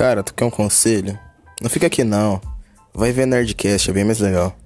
Cara, tu quer um conselho? Não fica aqui não. Vai ver Nerdcast, é bem mais legal.